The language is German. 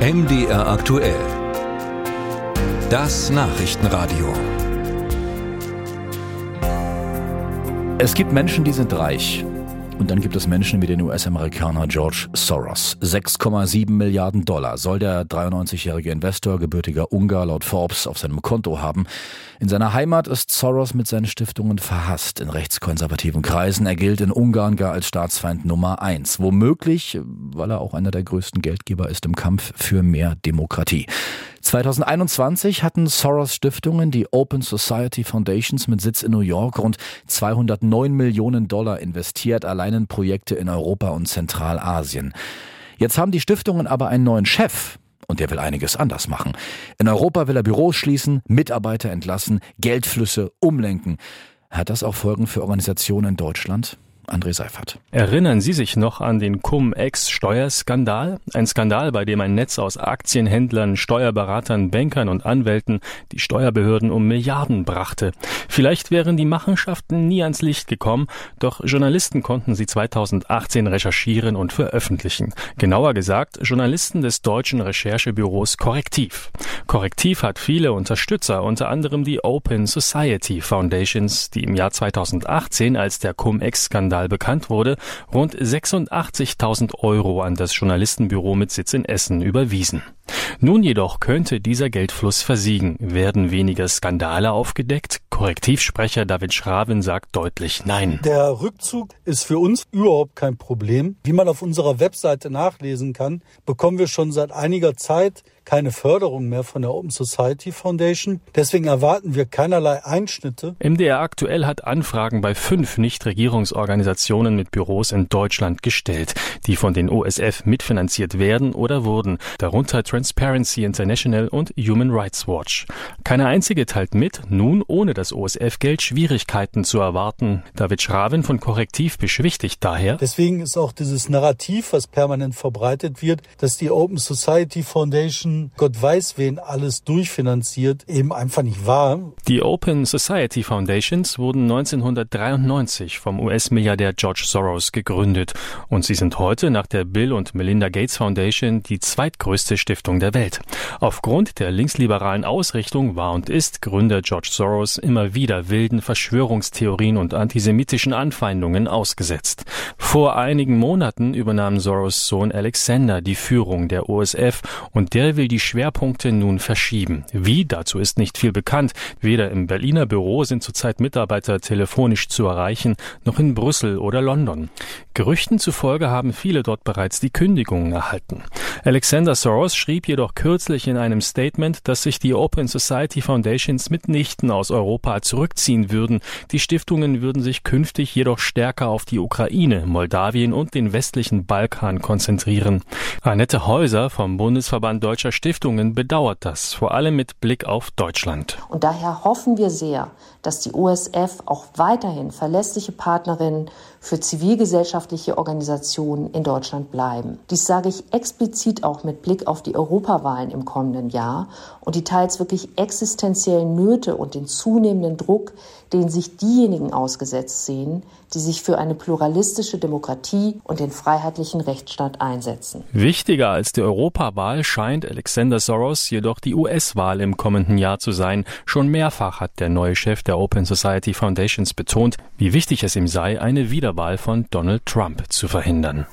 MDR aktuell. Das Nachrichtenradio. Es gibt Menschen, die sind reich. Und dann gibt es Menschen wie den US-Amerikaner George Soros. 6,7 Milliarden Dollar soll der 93-jährige Investor, gebürtiger Ungar, laut Forbes auf seinem Konto haben. In seiner Heimat ist Soros mit seinen Stiftungen verhasst in rechtskonservativen Kreisen. Er gilt in Ungarn gar als Staatsfeind Nummer eins. Womöglich, weil er auch einer der größten Geldgeber ist im Kampf für mehr Demokratie. 2021 hatten Soros Stiftungen, die Open Society Foundations mit Sitz in New York, rund 209 Millionen Dollar investiert, allein in Projekte in Europa und Zentralasien. Jetzt haben die Stiftungen aber einen neuen Chef. Und der will einiges anders machen. In Europa will er Büros schließen, Mitarbeiter entlassen, Geldflüsse umlenken. Hat das auch Folgen für Organisationen in Deutschland? André Seifert. Erinnern Sie sich noch an den Cum-Ex-Steuerskandal? Ein Skandal, bei dem ein Netz aus Aktienhändlern, Steuerberatern, Bankern und Anwälten die Steuerbehörden um Milliarden brachte. Vielleicht wären die Machenschaften nie ans Licht gekommen, doch Journalisten konnten sie 2018 recherchieren und veröffentlichen. Genauer gesagt, Journalisten des deutschen Recherchebüros Korrektiv. Korrektiv hat viele Unterstützer, unter anderem die Open Society Foundations, die im Jahr 2018 als der Cum-Ex-Skandal Skandal bekannt wurde, rund 86.000 Euro an das Journalistenbüro mit Sitz in Essen überwiesen. Nun jedoch könnte dieser Geldfluss versiegen. Werden weniger Skandale aufgedeckt? Korrektivsprecher David Schraven sagt deutlich Nein. Der Rückzug ist für uns überhaupt kein Problem. Wie man auf unserer Webseite nachlesen kann, bekommen wir schon seit einiger Zeit keine Förderung mehr von der Open Society Foundation. Deswegen erwarten wir keinerlei Einschnitte. MDR aktuell hat Anfragen bei fünf Nichtregierungsorganisationen mit Büros in Deutschland gestellt, die von den OSF mitfinanziert werden oder wurden, darunter Transparency International und Human Rights Watch. Keine einzige teilt mit, nun ohne das OSF-Geld Schwierigkeiten zu erwarten. David Schraven von Korrektiv beschwichtigt daher. Deswegen ist auch dieses Narrativ, was permanent verbreitet wird, dass die Open Society Foundation Gott weiß wen alles durchfinanziert, eben einfach nicht wahr. Die Open Society Foundations wurden 1993 vom US-Milliardär George Soros gegründet und sie sind heute nach der Bill und Melinda Gates Foundation die zweitgrößte Stiftung der Welt. Aufgrund der linksliberalen Ausrichtung war und ist Gründer George Soros immer wieder wilden Verschwörungstheorien und antisemitischen Anfeindungen ausgesetzt. Vor einigen Monaten übernahm Soros Sohn Alexander die Führung der OSF und der will die Schwerpunkte nun verschieben. Wie, dazu ist nicht viel bekannt. Weder im Berliner Büro sind zurzeit Mitarbeiter telefonisch zu erreichen, noch in Brüssel oder London. Gerüchten zufolge haben viele dort bereits die Kündigungen erhalten. Alexander Soros schrieb jedoch kürzlich in einem Statement, dass sich die Open Society Foundations mitnichten aus Europa zurückziehen würden. Die Stiftungen würden sich künftig jedoch stärker auf die Ukraine, Moldawien und den westlichen Balkan konzentrieren. Annette Häuser vom Bundesverband Deutscher Stiftungen bedauert das, vor allem mit Blick auf Deutschland. Und daher hoffen wir sehr, dass die OSF auch weiterhin verlässliche Partnerin für zivilgesellschaftliche Organisationen in Deutschland bleiben. Dies sage ich explizit auch mit Blick auf die Europawahlen im kommenden Jahr und die teils wirklich existenziellen Nöte und den zunehmenden Druck, den sich diejenigen ausgesetzt sehen, die sich für eine pluralistische Demokratie und den freiheitlichen Rechtsstaat einsetzen. Wichtiger als die Europawahl scheint Alexander Soros jedoch die US-Wahl im kommenden Jahr zu sein. Schon mehrfach hat der neue Chef der Open Society Foundations betont, wie wichtig es ihm sei, eine Wiederwahl von Donald Trump zu verhindern.